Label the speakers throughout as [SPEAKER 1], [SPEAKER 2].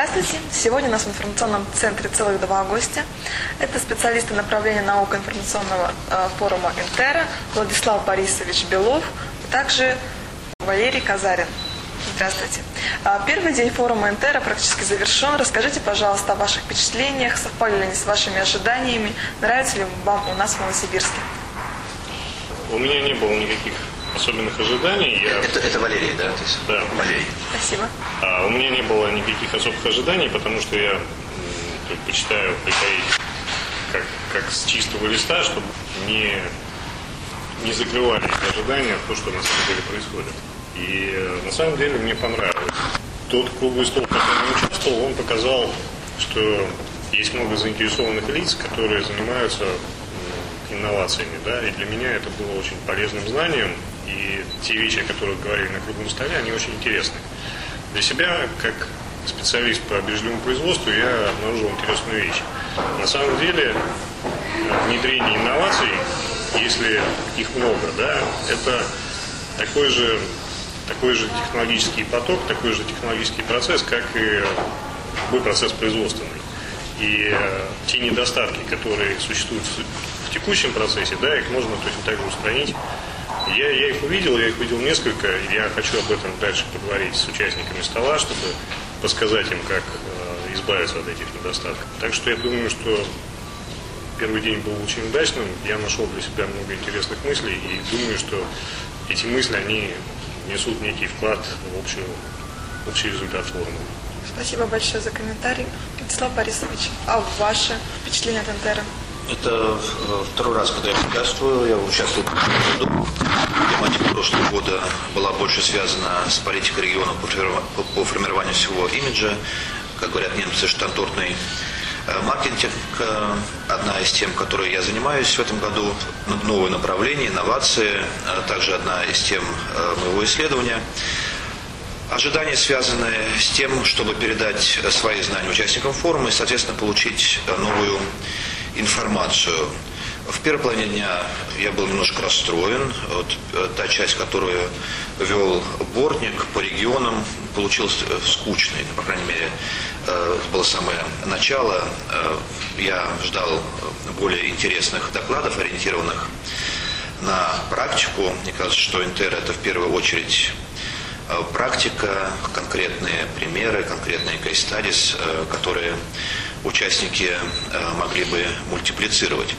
[SPEAKER 1] Здравствуйте! Сегодня у нас в информационном центре целых два гостя. Это специалисты направления наука информационного э, форума Интера Владислав Борисович Белов, а также Валерий Казарин. Здравствуйте. А, Первый день форума Интера практически завершен. Расскажите, пожалуйста, о ваших впечатлениях, совпали ли они с вашими ожиданиями, нравится ли вам у нас в Новосибирске?
[SPEAKER 2] У меня не было никаких особенных ожиданий. Я,
[SPEAKER 3] Это, это Валерий, да? То есть
[SPEAKER 2] Да.
[SPEAKER 3] Валерий.
[SPEAKER 1] Спасибо.
[SPEAKER 2] а, у меня не было никаких особых ожиданий, потому что я предпочитаю приходить как, как с чистого листа, чтобы не, не закрывались ожидания то, что на самом деле происходит. И э, на самом деле мне понравилось. Тот круглый стол, в котором я участвовал, он показал, что есть много заинтересованных лиц, которые занимаются инновациями. Да? И для меня это было очень полезным знанием. И те вещи, о которых говорили на круглом столе, они очень интересны. Для себя, как специалист по бережливому производству, я обнаружил интересную вещь. На самом деле, внедрение инноваций, если их много, да, это такой же, такой же технологический поток, такой же технологический процесс, как и любой процесс производственный. И э, те недостатки, которые существуют в текущем процессе, да, их можно точно так же устранить. Я, я их увидел, я их увидел несколько, я хочу об этом дальше поговорить с участниками стола, чтобы подсказать им, как э, избавиться от этих недостатков. Так что я думаю, что первый день был очень удачным, я нашел для себя много интересных мыслей, и думаю, что эти мысли, они несут некий вклад в общую, общий результат форума.
[SPEAKER 1] Спасибо большое за комментарий. Владислав Борисович, а ваше впечатление от Интера?
[SPEAKER 3] Это э, второй раз, когда я участвую. Я участвовал в прошлом году. Тематика прошлого года была больше связана с политикой региона по формирова- по- по формированию всего имиджа. Как говорят немцы, штантортный э, маркетинг. э, Одна из тем, которой я занимаюсь в этом году. Новые направления, инновации. Также одна из тем моего исследования. Ожидания связаны с тем, чтобы передать свои знания участникам форума и, соответственно, получить новую информацию. В первой половине дня я был немножко расстроен. Вот, э, та часть, которую вел Бортник по регионам, получилась э, скучной. По крайней мере, э, было самое начало. Э, Я ждал более интересных докладов, ориентированных на практику. Мне кажется, что Интер это в первую очередь практика, конкретные примеры, конкретные кейс-стадис, которые участники э, могли бы мультиплицировать.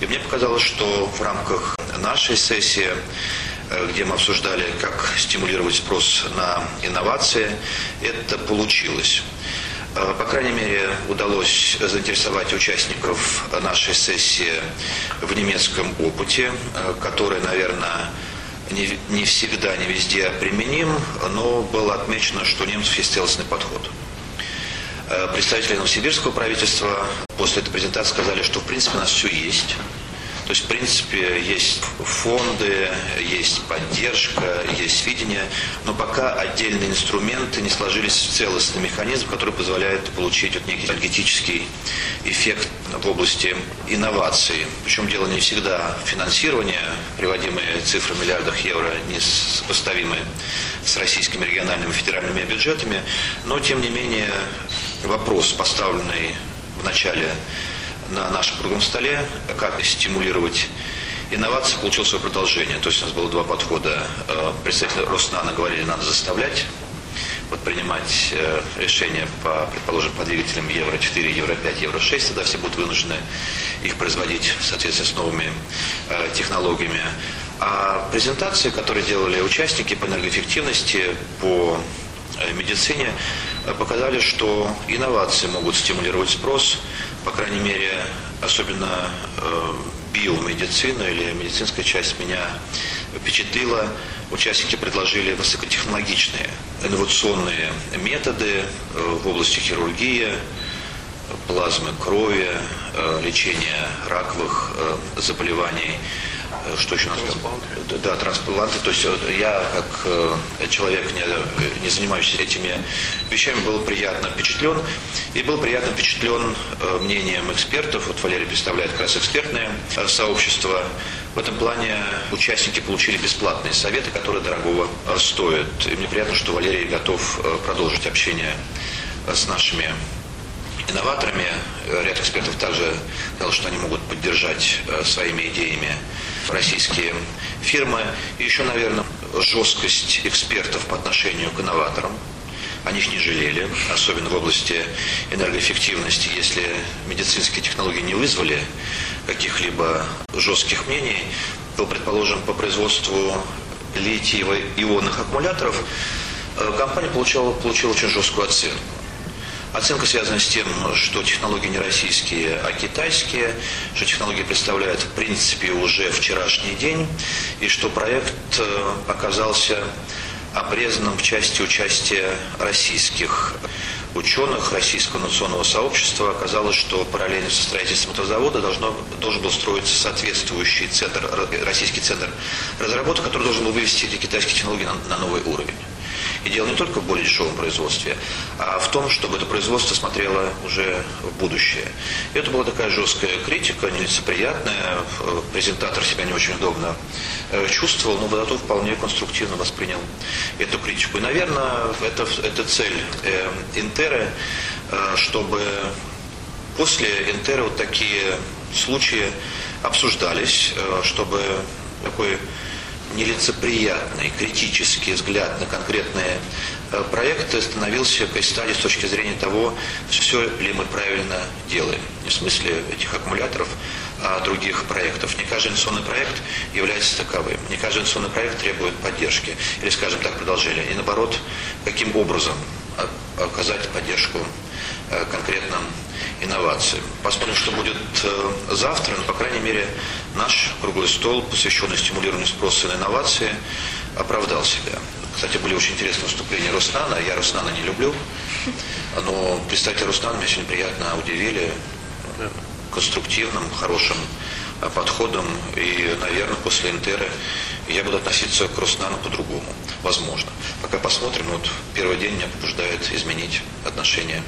[SPEAKER 3] И мне показалось, что в рамках нашей сессии, э, где мы обсуждали, как стимулировать спрос на инновации, это получилось. Э, По крайней мере, удалось заинтересовать участников нашей сессии в немецком опыте, который, наверное, не, не всегда, не везде применим, но было отмечено, что у немцев есть целостный подход. Э, Представители новосибирского правительства после этой презентации сказали, что в принципе у нас все есть. То есть, в принципе, есть фонды, есть поддержка, есть видение, но пока отдельные инструменты не сложились в целостный механизм, который позволяет получить вот некий энергетический эффект в области инноваций. Причем дело не всегда финансирование, приводимые цифры в миллиардах евро, не сопоставимы с российскими региональными и федеральными бюджетами, но, тем не менее, вопрос, поставленный в начале на нашем круглом столе, как стимулировать инновации, получил свое продолжение. То есть у нас было два подхода. Э, Представители Роснана говорили, надо заставлять вот принимать э, решения по, предположим, по двигателям Евро-4, Евро-5, Евро-6, тогда все будут вынуждены их производить в соответствии с новыми э, технологиями. А презентации, которые делали участники по энергоэффективности, по э, медицине, показали, что инновации могут стимулировать спрос, по крайней мере, особенно э, биомедицина или медицинская часть меня впечатлила. Участники предложили высокотехнологичные инновационные методы э, в области хирургии, плазмы крови, э, лечения раковых заболеваний. Э, Что еще там? Да, транспланты. То есть вот я, как э, человек, не, не занимающийся этими вещами, был приятно впечатлен. И был приятно впечатлен э, мнением экспертов. Вот Валерий представляет как раз экспертное э, сообщество. В этом плане участники получили бесплатные советы, которые дорогого э, стоят. И мне приятно, что Валерий готов э, продолжить общение с нашими инноваторами. Ряд экспертов также сказал, что они могут поддержать э, своими идеями российские фирмы. И еще, наверное, жесткость экспертов по отношению к инноваторам. Они их не жалели, особенно в области энергоэффективности. Если медицинские технологии не вызвали каких-либо жестких мнений, то, предположим, по производству литиево-ионных аккумуляторов э, компания получила, получила очень жесткую оценку. Оценка связана с тем, что технологии не российские, а китайские, что технологии представляют в принципе уже вчерашний день, и что проект э, оказался обрезанным в части участия российских ученых российского национального сообщества. Оказалось, что параллельно со строительством этого завода должно, должен был строиться соответствующий центр, российский центр разработок, который должен был вывести эти китайские технологии на, на новый уровень. И дело не только в более дешевом производстве, а в том, чтобы это производство смотрело уже в будущее. И это была такая жесткая критика, нелицеприятная. Презентатор себя не очень удобно э, чувствовал, но зато вполне конструктивно воспринял эту критику. И, наверное, это, это цель э, Интеры, э, чтобы после Интеры вот такие случаи обсуждались, чтобы такой нелицеприятный, критический взгляд на конкретные э, проекты становился кайстали с точки зрения того, все ли мы правильно делаем. Не в смысле этих аккумуляторов, а других проектов. Не каждый инвестиционный проект является таковым. Не каждый инвестиционный проект требует поддержки. Или, скажем так, продолжения. И наоборот, каким образом оказать поддержку э, конкретным инновациям. Посмотрим, что будет э, завтра, но, по крайней мере, наш круглый стол, посвященный стимулированию спроса на инновации, оправдал себя. Кстати, были очень интересные выступления Руснана. Я Руснана не люблю, но представители Руснана меня сегодня приятно удивили конструктивным, хорошим э, подходом. И, наверное, после Интеры я буду относиться к Руснану по-другому. Возможно. Пока посмотрим. Вот первый день меня побуждает изменить отношение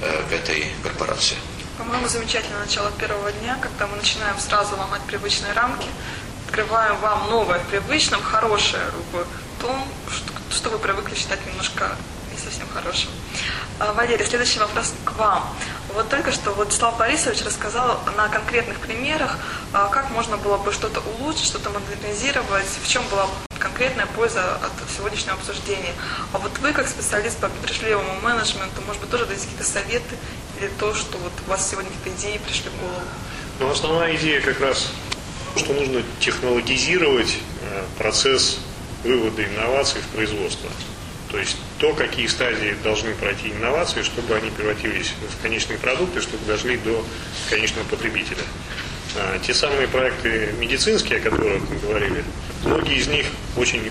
[SPEAKER 3] э, к этой корпорации.
[SPEAKER 1] По-моему, замечательное начало первого дня, когда мы начинаем сразу ломать привычные рамки, открываем вам новое в привычном, хорошее в том, что, что вы привыкли считать немножко не совсем хорошим. А, Валерий, следующий вопрос к вам. Вот только что Владислав Борисович рассказал на конкретных примерах, а, как можно было бы что-то улучшить, что-то модернизировать, в чем была конкретная польза от сегодняшнего обсуждения. А вот вы, как специалист по предпринимательному менеджменту, может быть, тоже дадите какие-то советы или то, что вот у вас сегодня какие-то идеи пришли в голову?
[SPEAKER 2] Ну, основная идея как раз, что нужно технологизировать э, процесс вывода инноваций в производство. То есть то, какие стадии должны пройти инновации, чтобы они превратились в конечные продукты, чтобы дошли до конечного потребителя. А, те самые проекты медицинские, о которых мы говорили, многие из них очень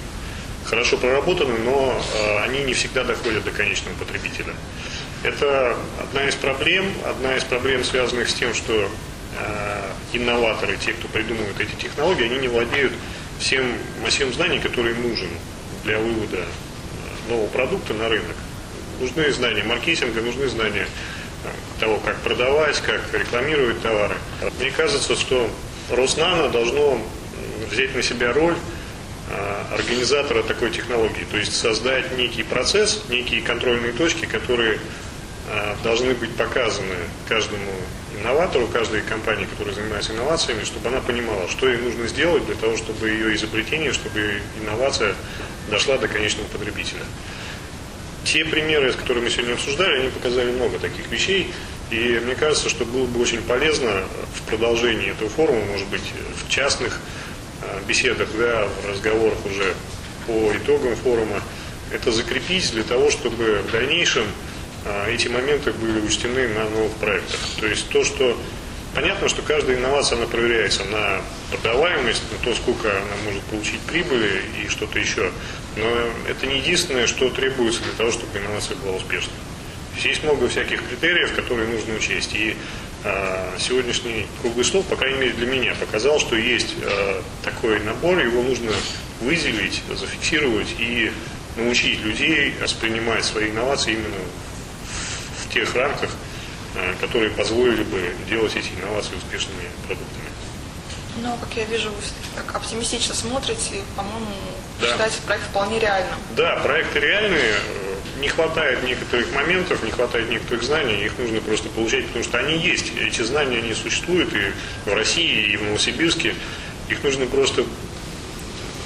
[SPEAKER 2] хорошо проработаны, но а, они не всегда доходят до конечного потребителя. Это одна из проблем, одна из проблем, связанных с тем, что а, инноваторы, те, кто придумывает эти технологии, они не владеют всем массивом знаний, который нужен для вывода нового продукта на рынок. Нужны знания маркетинга, нужны знания того, как продавать, как рекламировать товары. Мне кажется, что Роснано должно взять на себя роль а, организатора такой технологии, то есть создать некий процесс, некие контрольные точки, которые а, должны быть показаны каждому инноватору, каждой компании, которая занимается инновациями, чтобы она понимала, что ей нужно сделать для того, чтобы ее изобретение, чтобы инновация дошла до конечного потребителя. Те примеры, которые мы сегодня обсуждали, они показали много таких вещей. И мне кажется, что было бы очень полезно в продолжении этого форума, может быть, в частных э, беседах, да, в разговорах уже по итогам форума, это закрепить для того, чтобы в дальнейшем эти моменты были учтены на новых проектах. То есть то, что понятно, что каждая инновация, она проверяется на продаваемость, на то, сколько она может получить прибыли и что-то еще. Но это не единственное, что требуется для того, чтобы инновация была успешной. Есть много всяких критериев, которые нужно учесть. И э, сегодняшний круглый стол, по крайней мере для меня, показал, что есть э, такой набор, его нужно выделить, зафиксировать и научить людей воспринимать свои инновации именно тех рамках, э, которые позволили бы делать эти инновации успешными продуктами.
[SPEAKER 1] Ну, как я вижу, вы так оптимистично смотрите, по-моему, да. считаете проект вполне реальным.
[SPEAKER 2] Да, проекты реальные. не хватает некоторых моментов, не хватает некоторых знаний, их нужно просто получать, потому что они есть. Эти знания, они существуют и в России, и в Новосибирске. Их нужно просто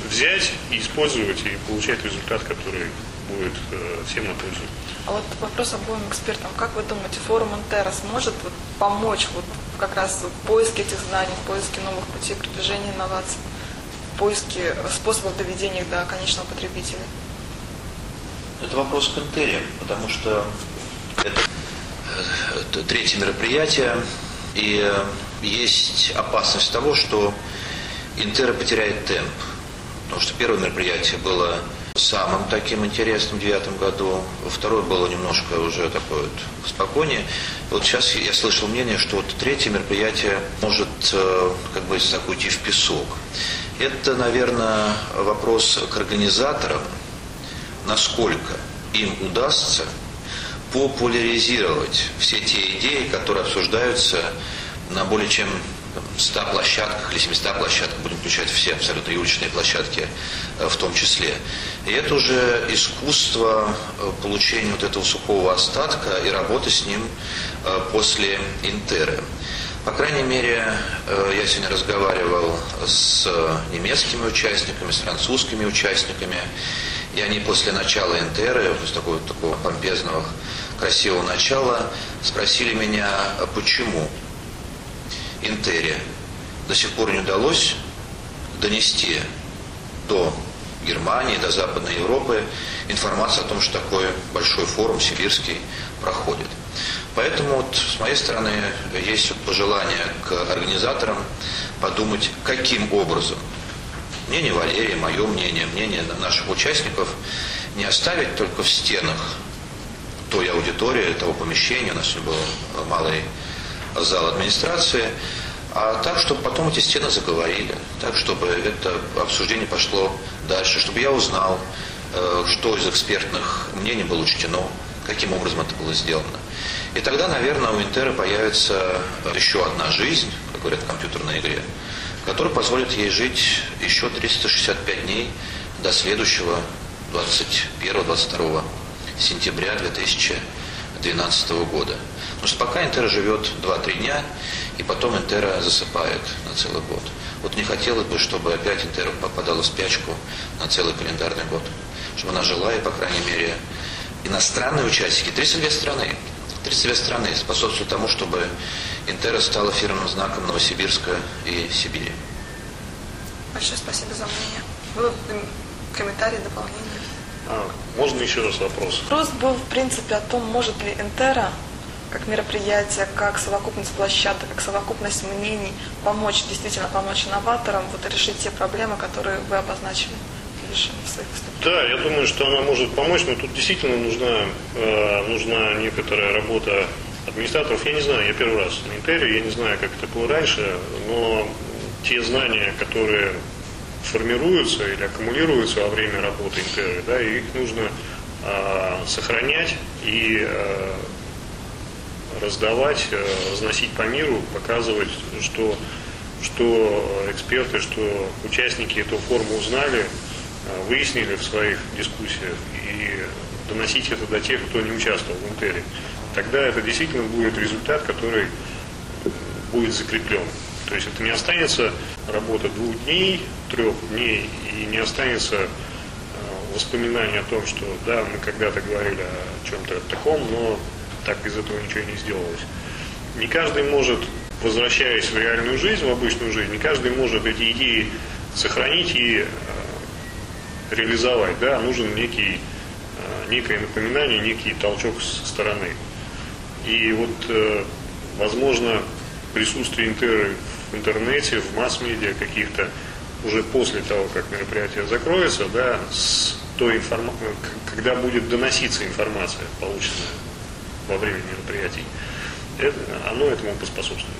[SPEAKER 2] взять и использовать и получать результат, который будет э, всем на пользу.
[SPEAKER 1] А вот вопрос обоим экспертам. Как вы думаете, форум Интера сможет вот помочь вот как раз в поиске этих знаний, в поиске новых путей продвижения инноваций, в поиске способов доведения их до конечного потребителя?
[SPEAKER 3] Это вопрос к Интере, потому что это, это третье мероприятие, и э, есть опасность того, что Интера потеряет темп. Потому что первое мероприятие было самым таким интересным в девятом году, второе было немножко уже такое вот спокойнее. Вот сейчас я слышал мнение, что вот третье мероприятие может э, как бы так уйти в песок. Это, наверное, вопрос к организаторам, насколько им удастся популяризировать все те идеи, которые обсуждаются на более чем 100 площадках или 700 площадках, включать все абсолютно и уличные площадки э, в том числе. И это уже искусство э, получения вот этого сухого остатка и работы с ним э, после Интеры. По крайней мере, я сегодня разговаривал с немецкими участниками, с французскими участниками, и они после начала Интеры, после такого, такого помпезного, красивого начала, спросили меня, почему Интере до сих пор не удалось донести до Германии, до Западной Европы информацию о том, что такой большой форум сибирский проходит. Поэтому вот с моей стороны есть пожелание к организаторам подумать, каким образом. Мнение Валерия, мое мнение, мнение наших участников не оставить только в стенах той аудитории, того помещения, у нас сегодня был малый зал администрации, а так, чтобы потом эти стены заговорили, так, чтобы это обсуждение пошло дальше, чтобы я узнал, э, что из экспертных мнений было учтено, каким образом это было сделано. И тогда, наверное, у Интера появится еще одна жизнь, как говорят в компьютерной игре, которая позволит ей жить еще 365 дней до следующего 21-22 сентября 2012 года. Потому что пока Интера живет 2-3 дня, и потом Интера засыпает на целый год. Вот не хотелось бы, чтобы опять Интера попадала в спячку на целый календарный год. Чтобы она жила, и, по крайней мере, иностранные участники, 32 страны, 32 страны способствуют тому, чтобы Интера стала фирменным знаком Новосибирска и Сибири.
[SPEAKER 1] Большое спасибо за мнение. Было комментарии, дополнения?
[SPEAKER 2] А, можно еще раз вопрос?
[SPEAKER 1] Вопрос был, в принципе, о том, может ли Интера как мероприятие, как совокупность площадок, как совокупность мнений помочь, действительно помочь инноваторам вот, решить те проблемы, которые вы обозначили в своих выступлениях?
[SPEAKER 2] Да, я думаю, что она может помочь, но тут действительно нужна, э, нужна некоторая работа администраторов. Я не знаю, я первый раз на Интере, я не знаю, как это было раньше, но те знания, которые формируются или аккумулируются во время работы Интеры, да, их нужно э, сохранять и э, раздавать, э, разносить по миру, показывать, что, что эксперты, что участники эту форму узнали, э, выяснили в своих дискуссиях и доносить это до тех, кто не участвовал в Интере. Тогда это действительно будет результат, который будет закреплен. То есть это не останется работа двух дней, трех дней, и не останется э, воспоминания о том, что да, мы когда-то говорили о чем-то таком, но так из этого ничего не сделалось. Не каждый может, возвращаясь в реальную жизнь, в обычную жизнь, не каждый может эти идеи сохранить и э, реализовать. Да, нужен некий, э, некое напоминание, некий толчок со стороны. И вот, э, возможно, присутствие интеры в интернете, в масс-медиа каких-то уже после того, как мероприятие закроется, да, с той информ... когда будет доноситься информация, полученная во время мероприятий, это, оно этому поспособствует.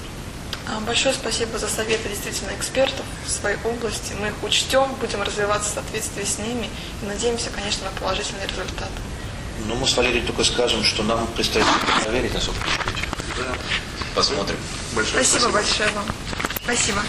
[SPEAKER 1] А, большое спасибо за советы действительно экспертов в своей области. Мы их учтем, будем развиваться в соответствии с ними и надеемся, конечно, на положительный результат.
[SPEAKER 3] Ну, мы с Валерией только скажем, что нам предстоит проверить, насколько Да. Посмотрим.
[SPEAKER 1] Большое спасибо, спасибо большое вам. Спасибо.